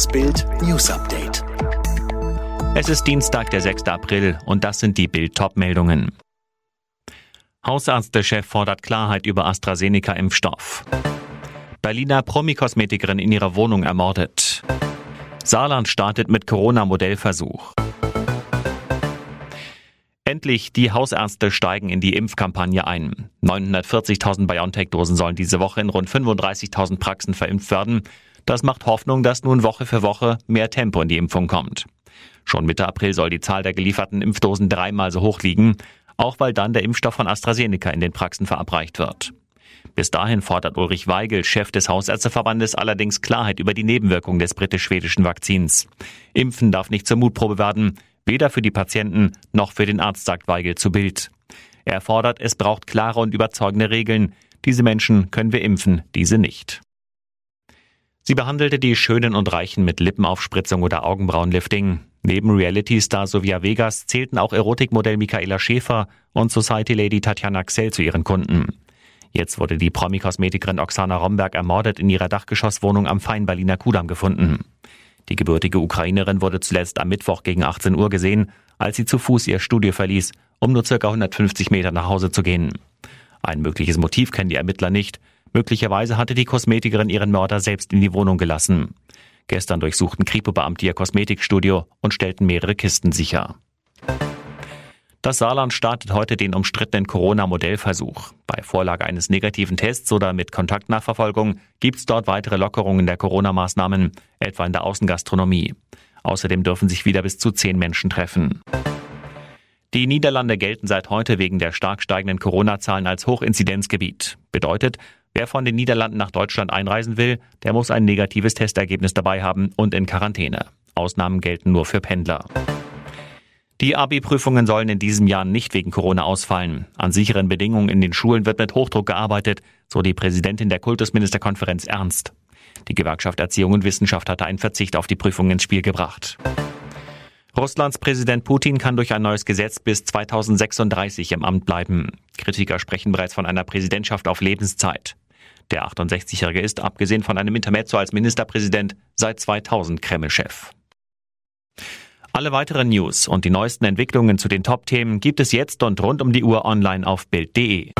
Das Bild News Update. Es ist Dienstag, der 6. April und das sind die Bild meldungen Hausärztechef fordert Klarheit über AstraZeneca-Impfstoff. Berliner Promi-Kosmetikerin in ihrer Wohnung ermordet. Saarland startet mit Corona-Modellversuch. Endlich, die Hausärzte steigen in die Impfkampagne ein. 940.000 BioNTech-Dosen sollen diese Woche in rund 35.000 Praxen verimpft werden. Das macht Hoffnung, dass nun Woche für Woche mehr Tempo in die Impfung kommt. Schon Mitte April soll die Zahl der gelieferten Impfdosen dreimal so hoch liegen, auch weil dann der Impfstoff von AstraZeneca in den Praxen verabreicht wird. Bis dahin fordert Ulrich Weigel, Chef des Hausärzteverbandes, allerdings Klarheit über die Nebenwirkungen des britisch-schwedischen Vakzins. Impfen darf nicht zur Mutprobe werden, weder für die Patienten noch für den Arzt, sagt Weigel zu Bild. Er fordert, es braucht klare und überzeugende Regeln. Diese Menschen können wir impfen, diese nicht. Sie behandelte die Schönen und Reichen mit Lippenaufspritzung oder Augenbrauenlifting. Neben Reality-Star Sofia Vegas zählten auch Erotikmodell Michaela Schäfer und Society-Lady Tatjana Xell zu ihren Kunden. Jetzt wurde die Promi-Kosmetikerin Oksana Romberg ermordet in ihrer Dachgeschosswohnung am Feinberliner Kudamm gefunden. Die gebürtige Ukrainerin wurde zuletzt am Mittwoch gegen 18 Uhr gesehen, als sie zu Fuß ihr Studio verließ, um nur ca. 150 Meter nach Hause zu gehen. Ein mögliches Motiv kennen die Ermittler nicht. Möglicherweise hatte die Kosmetikerin ihren Mörder selbst in die Wohnung gelassen. Gestern durchsuchten Kripo-Beamte ihr Kosmetikstudio und stellten mehrere Kisten sicher. Das Saarland startet heute den umstrittenen Corona-Modellversuch. Bei Vorlage eines negativen Tests oder mit Kontaktnachverfolgung gibt es dort weitere Lockerungen der Corona-Maßnahmen, etwa in der Außengastronomie. Außerdem dürfen sich wieder bis zu zehn Menschen treffen. Die Niederlande gelten seit heute wegen der stark steigenden Corona-Zahlen als Hochinzidenzgebiet. Bedeutet, wer von den Niederlanden nach Deutschland einreisen will, der muss ein negatives Testergebnis dabei haben und in Quarantäne. Ausnahmen gelten nur für Pendler. Die Abi-Prüfungen sollen in diesem Jahr nicht wegen Corona ausfallen. An sicheren Bedingungen in den Schulen wird mit Hochdruck gearbeitet, so die Präsidentin der Kultusministerkonferenz Ernst. Die Gewerkschaft Erziehung und Wissenschaft hatte einen Verzicht auf die Prüfungen ins Spiel gebracht. Russlands Präsident Putin kann durch ein neues Gesetz bis 2036 im Amt bleiben. Kritiker sprechen bereits von einer Präsidentschaft auf Lebenszeit. Der 68-Jährige ist, abgesehen von einem Intermezzo als Ministerpräsident, seit 2000 Kreml-Chef. Alle weiteren News und die neuesten Entwicklungen zu den Top-Themen gibt es jetzt und rund um die Uhr online auf Bild.de.